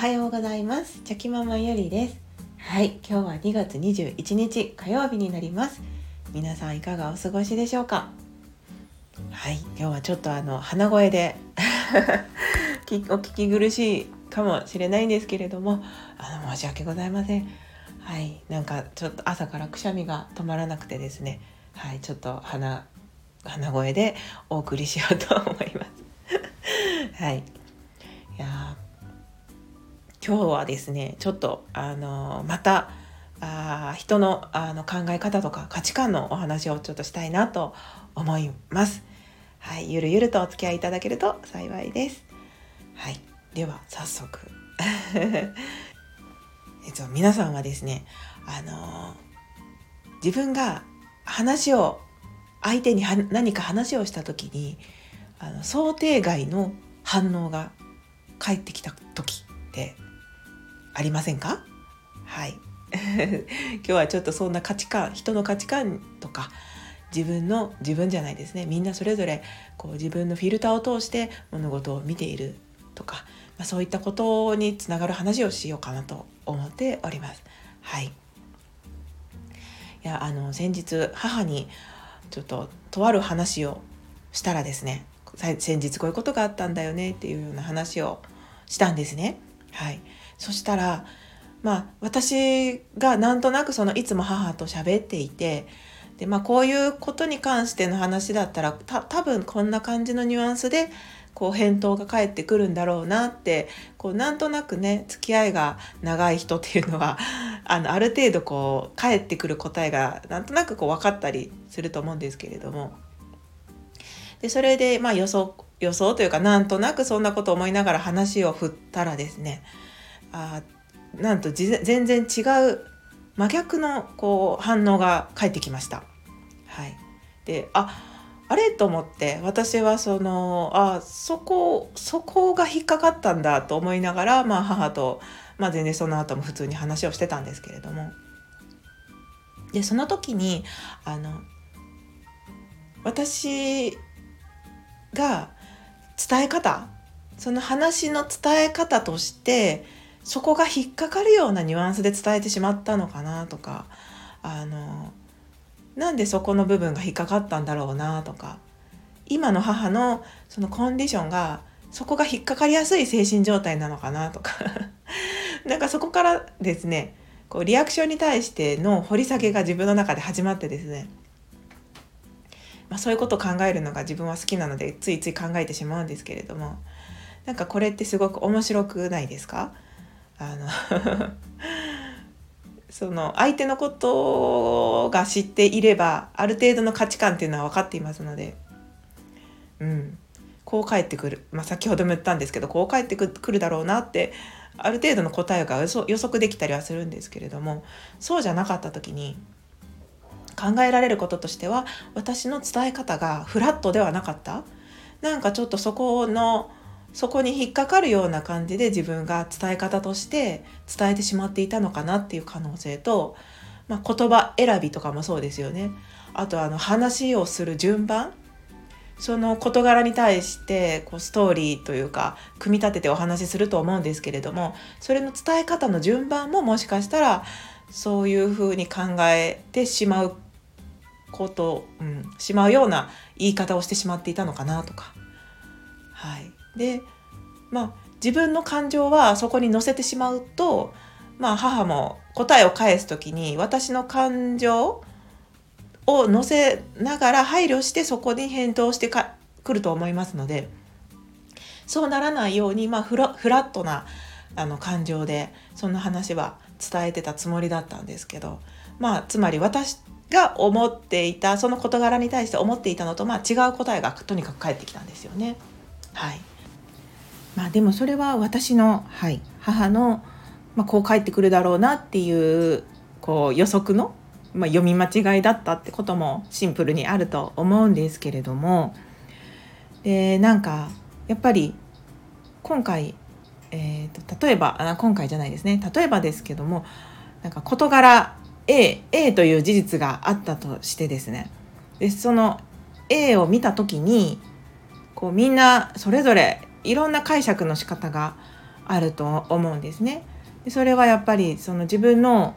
はようございます。チョキママゆりです。はい今日は2月21日火曜日になります。皆さんいかがお過ごしでしょうか？はい今日はちょっとあの鼻声で お聞き苦しいかもしれないんですけれどもあの申し訳ございません。はいなんかちょっと朝からくしゃみが止まらなくてですね。はいちょっと鼻鼻声でお送りしようと思います。はい。いや今日はですねちょっとあのまたあ人のあの考え方とか価値観のお話をちょっとしたいなと思います。はい、ゆるゆるとお付き合いいただけると幸いです。はい、では早速 えっと皆さんはですねあの自分が話を相手に何か話をした時にあの想定外の反応が返ってきた時ってありませんか？はい。今日はちょっとそんな価値観人の価値観とか自分の自分じゃないですね。みんなそれぞれこう自分のフィルターを通して物事を見ているとか、まあ、そういったことにつながる話をしようかなと思っております。はい、いやあの先日母にちょっととある話をしたらですね先日こういうことがあったんだよねっていうような話をしたんですね。はい、そしたらまあ私がなんとなくそのいつも母と喋っていてでまあこういうことに関しての話だったらた多分こんな感じのニュアンスでこう返答が返ってくるんだろうなってこうなんとなくね付き合いが長い人っていうのは あのある程度こう返ってくる答えがなんとなくこう分かったりすると思うんですけれども。でそれでまあ予想予想というかなんとなくそんなこと思いながら話を振ったらですねあなんと全然違う真逆のこう反応が返ってきました。はい、でああれと思って私はそのあそこそこが引っかかったんだと思いながら、まあ、母と、まあ、全然その後も普通に話をしてたんですけれどもでその時にあの私が伝え方その話の伝え方としてそこが引っかかるようなニュアンスで伝えてしまったのかなとかあのなんでそこの部分が引っかかったんだろうなとか今の母のそのコンディションがそこが引っかかりやすい精神状態なのかなとか なんかそこからですねこうリアクションに対しての掘り下げが自分の中で始まってですねまあ、そういうことを考えるのが自分は好きなのでついつい考えてしまうんですけれどもなんかこれってすごく面白くないですか？あの その相手のことが知っていればある程度の価値観っていうのは分かっていますので、うん、こう返ってくる、まあ、先ほども言ったんですけどこう返ってくるだろうなってある程度の答えが予測できたりはするんですけれどもそうじゃなかった時に考えられることとしては私の伝え方がフラットではなかった。なんかちょっとそこのそこに引っかかるような感じで自分が伝え方として伝えてしまっていたのかなっていう可能性と、まあ、言葉選びとかもそうですよね。あとあの話をする順番その事柄に対してこうストーリーというか組み立ててお話しすると思うんですけれどもそれの伝え方の順番ももしかしたらそういうふうに考えてしまうこと、うん、しまうような言い方をしてしまっていたのかなとか。はい、でまあ自分の感情はそこに乗せてしまうと、まあ、母も答えを返す時に私の感情を乗せながら配慮してそこに返答してくると思いますのでそうならないように、まあ、フラフラットなあの感情でそんな話は伝えてたつもりだったんですけどまあつまり私が思っていたその事柄に対して思っていたのと、まあ、違う答えがとにかく返ってきたんですよね。はいまあ、でもそれは私の、はい、母の、まあ、こう返ってくるだろうなっていうこう予測の、まあ、読み間違いだったってこともシンプルにあると思うんですけれども。でなんかやっぱり今回、えーと、例えばあ今回じゃないですね。例えばですけどもなんか事柄 A, A という事実があったとしてですね。でその A を見た時にこうみんなそれぞれいろんな解釈の仕方があると思うんですね。でそれはやっぱりその自分の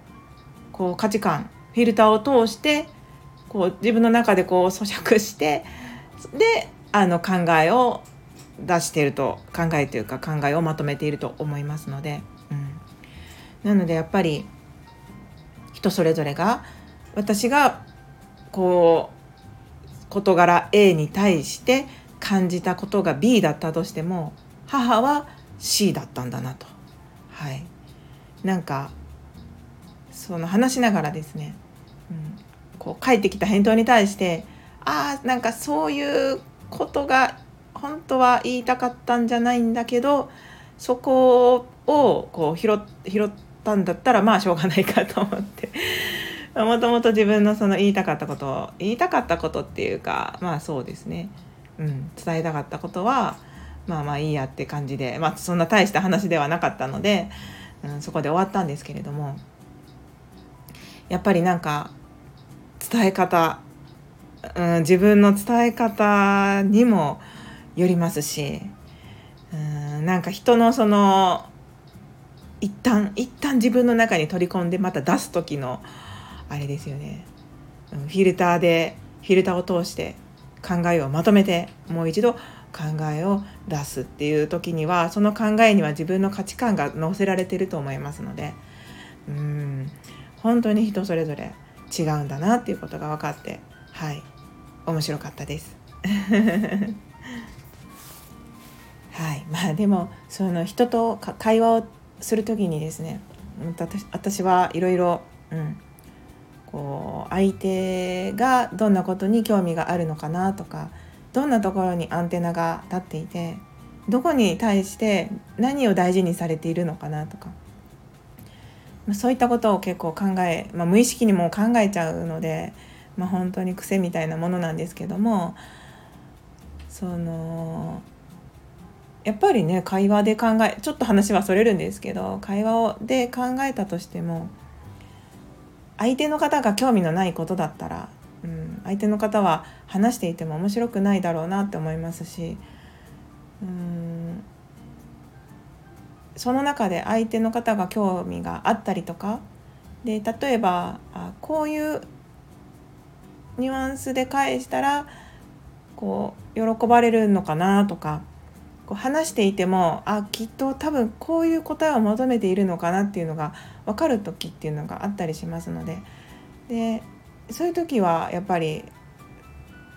こう価値観フィルターを通してこう自分の中でこう咀嚼してであの考えを出していると考えというか考えをまとめていると思いますので、うん、なのでやっぱり人それぞれが私がこう事柄 A に対して感じたことが B だったとしても母は C だったんだなと。はい。なんかその話しながらですね、うん、こう返ってきた返答に対してああなんかそういうことが本当は言いたかったんじゃないんだけどそこをこう拾ったんだったらまあしょうがないかと思って。もともと自分のその言いたかったことを言いたかったことっていうかまあそうですね、うん、伝えたかったことはまあまあいいやって感じでまあそんな大した話ではなかったので、うん、そこで終わったんですけれどもやっぱりなんか伝え方、うん、自分の伝え方にもよりますし、うん、なんか人のその一旦一旦自分の中に取り込んでまた出す時のあれですよね、うん、フィルターでフィルターを通して考えをまとめてもう一度考えを出すっていう時にはその考えには自分の価値観が乗せられてると思いますのでうん。本当に人それぞれ違うんだなっていうことが分かってはい。面白かったです。はい。まあでもその人と会話をする時にですね私私はいろいろうん。こう相手がどんなことに興味があるのかなとかどんなところにアンテナが立っていてどこに対して何を大事にされているのかなとか、ま、そういったことを結構考え、まあ、無意識にも考えちゃうので、まあ、本当に癖みたいなものなんですけどもそのやっぱりね会話で考えちょっと話はそれるんですけど会話をで考えたとしても相手の方が興味のないことだったらうん、相手の方は話していても面白くないだろうなって思いますしうんその中で相手の方が興味があったりとかで例えばあこういうニュアンスで返したらこう喜ばれるのかなとかこう話していてもあきっと多分こういう答えを求めているのかなっていうのが分かる時っていうのがあったりしますので。でそういう時はやっぱり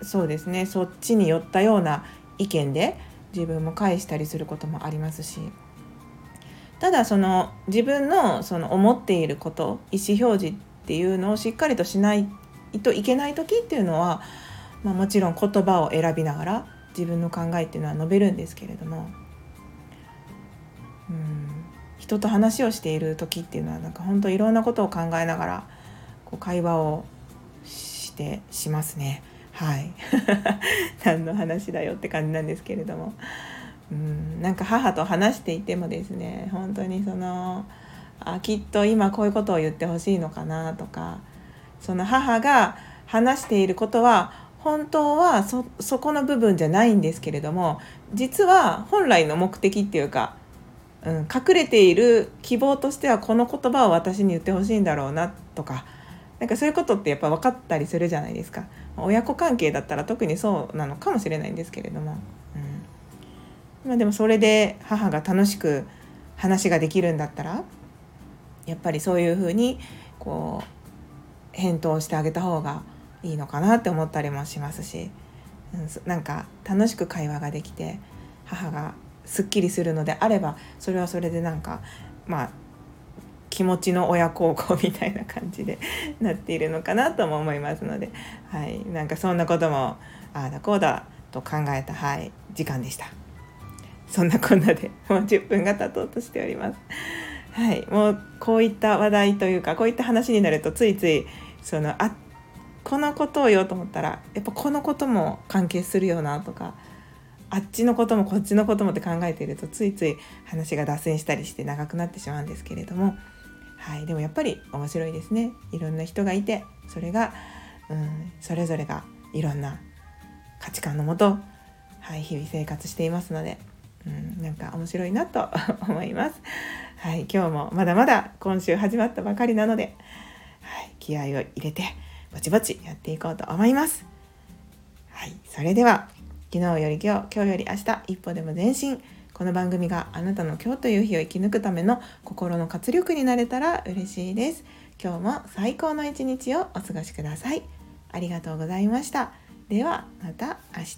そうですねそっちに寄ったような意見で自分も返したりすることもありますし。ただその自分のその思っていること意思表示っていうのをしっかりとしないといけない時っていうのは、まあ、もちろん言葉を選びながら自分の考えっていうのは述べるんですけれどもうん人と話をしている時っていうのはなんか本当いろんなことを考えながらこう会話をしてしますね。はい。何の話だよって感じなんですけれども。うんなんか母と話していてもですね本当にそのあきっと今こういうことを言ってほしいのかなとかその母が話していることは本当はそそこの部分じゃないんですけれども実は本来の目的っていうか、うん、隠れている希望としてはこの言葉を私に言ってほしいんだろうなとかなんかそういうことってやっぱ分かったりするじゃないですか。親子関係だったら特にそうなのかもしれないんですけれども、うん。まあ、でもそれで母が楽しく話ができるんだったらやっぱりそういうふうにこう返答してあげた方がいいのかなって思ったりもしますし、うん、なんか楽しく会話ができて母がすっきりするのであればそれはそれでなんかまあ気持ちの親孝行みたいな感じで なっているのかなとも思いますので、はい、なんかそんなこともああだこうだと考えた、はい、時間でした。そんなこんなでもう10分が経とうとしております。はい、もうこういった話題というかこういった話になるとついついそのあこのことを言おうと思ったらやっぱこのことも関係するよなとかあっちのこともこっちのこともって考えているとついつい話が脱線したりして長くなってしまうんですけれどもはい、でもやっぱり面白いですねいろんな人がいてそれが、うん、それぞれがいろんな価値観のもと、はい、日々生活していますので、うん、なんか面白いなと 思います。はい、今日もまだまだ今週始まったばかりなので、はい、気合を入れてぼちぼちやっていこうと思います。はい、それでは昨日より今日、今日より明日、一歩でも前進。この番組があなたの今日という日を生き抜くための心の活力になれたら嬉しいです。今日も最高の一日をお過ごしください。ありがとうございました。ではまた明日。